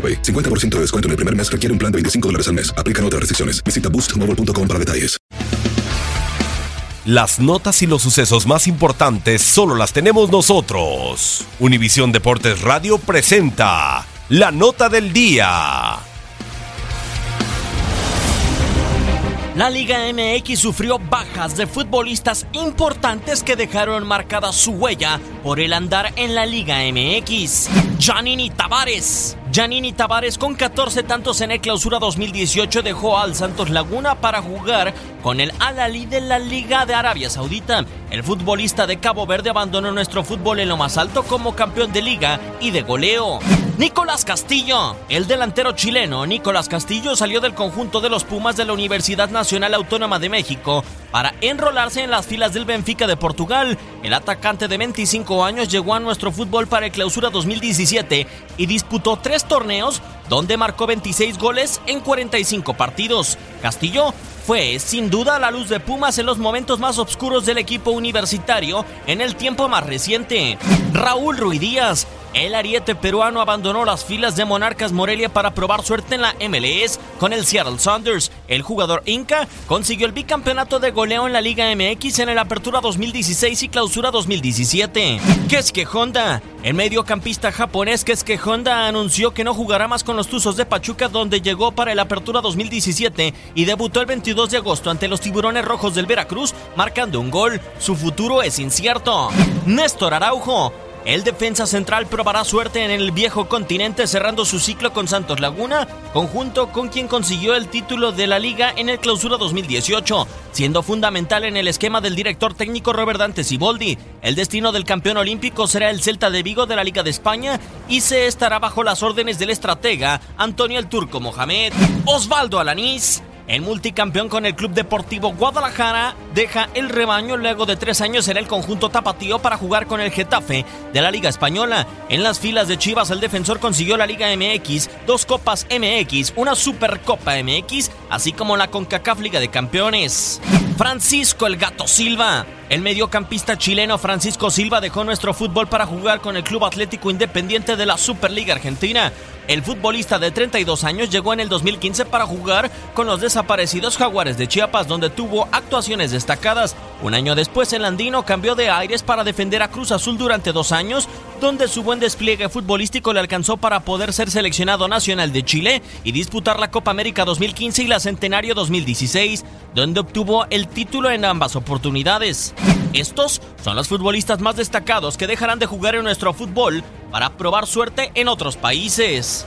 AroPay. 50% de descuento en el primer mes requiere un plan de 25 dólares al mes. Aplican otras restricciones. Visita boostmobile.com para detalles. Las notas y los sucesos más importantes solo las tenemos nosotros. Univisión Deportes Radio presenta la nota del día. La Liga MX sufrió bajas de futbolistas importantes que dejaron marcada su huella por el andar en la Liga MX. Janini Tavares. Janini Tavares con 14 tantos en el clausura 2018 dejó al Santos Laguna para jugar con el Al-Ali de la Liga de Arabia Saudita. El futbolista de Cabo Verde abandonó nuestro fútbol en lo más alto como campeón de liga y de goleo. Nicolás Castillo. El delantero chileno Nicolás Castillo salió del conjunto de los Pumas de la Universidad Nacional Autónoma de México para enrolarse en las filas del Benfica de Portugal. El atacante de 25 años llegó a nuestro fútbol para el clausura 2017 y disputó tres torneos donde marcó 26 goles en 45 partidos. Castillo fue sin duda la luz de Pumas en los momentos más oscuros del equipo universitario en el tiempo más reciente. Raúl Ruidíaz el ariete peruano abandonó las filas de Monarcas Morelia para probar suerte en la MLS con el Seattle Saunders. El jugador Inca consiguió el bicampeonato de goleo en la Liga MX en el Apertura 2016 y Clausura 2017. Kesuke Honda. El mediocampista japonés Kesuke Honda anunció que no jugará más con los Tuzos de Pachuca donde llegó para el Apertura 2017 y debutó el 22 de agosto ante los Tiburones Rojos del Veracruz marcando un gol. Su futuro es incierto. Néstor Araujo. El defensa central probará suerte en el viejo continente cerrando su ciclo con Santos Laguna, conjunto con quien consiguió el título de la liga en el clausura 2018, siendo fundamental en el esquema del director técnico Robert Dante Siboldi. El destino del campeón olímpico será el Celta de Vigo de la Liga de España y se estará bajo las órdenes del estratega Antonio el Turco Mohamed. Osvaldo Alanís el multicampeón con el Club Deportivo Guadalajara deja el rebaño luego de tres años en el conjunto tapatío para jugar con el Getafe de la Liga Española. En las filas de Chivas, el defensor consiguió la Liga MX, dos Copas MX, una Supercopa MX, así como la CONCACAF Liga de Campeones. Francisco el Gato Silva. El mediocampista chileno Francisco Silva dejó nuestro fútbol para jugar con el Club Atlético Independiente de la Superliga Argentina. El futbolista de 32 años llegó en el 2015 para jugar con los desaparecidos Jaguares de Chiapas, donde tuvo actuaciones destacadas. Un año después, el andino cambió de aires para defender a Cruz Azul durante dos años, donde su buen despliegue futbolístico le alcanzó para poder ser seleccionado nacional de Chile y disputar la Copa América 2015 y la Centenario 2016, donde obtuvo el título en ambas oportunidades. Estos son los futbolistas más destacados que dejarán de jugar en nuestro fútbol para probar suerte en otros países.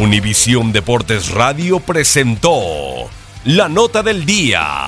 Univisión Deportes Radio presentó la nota del día.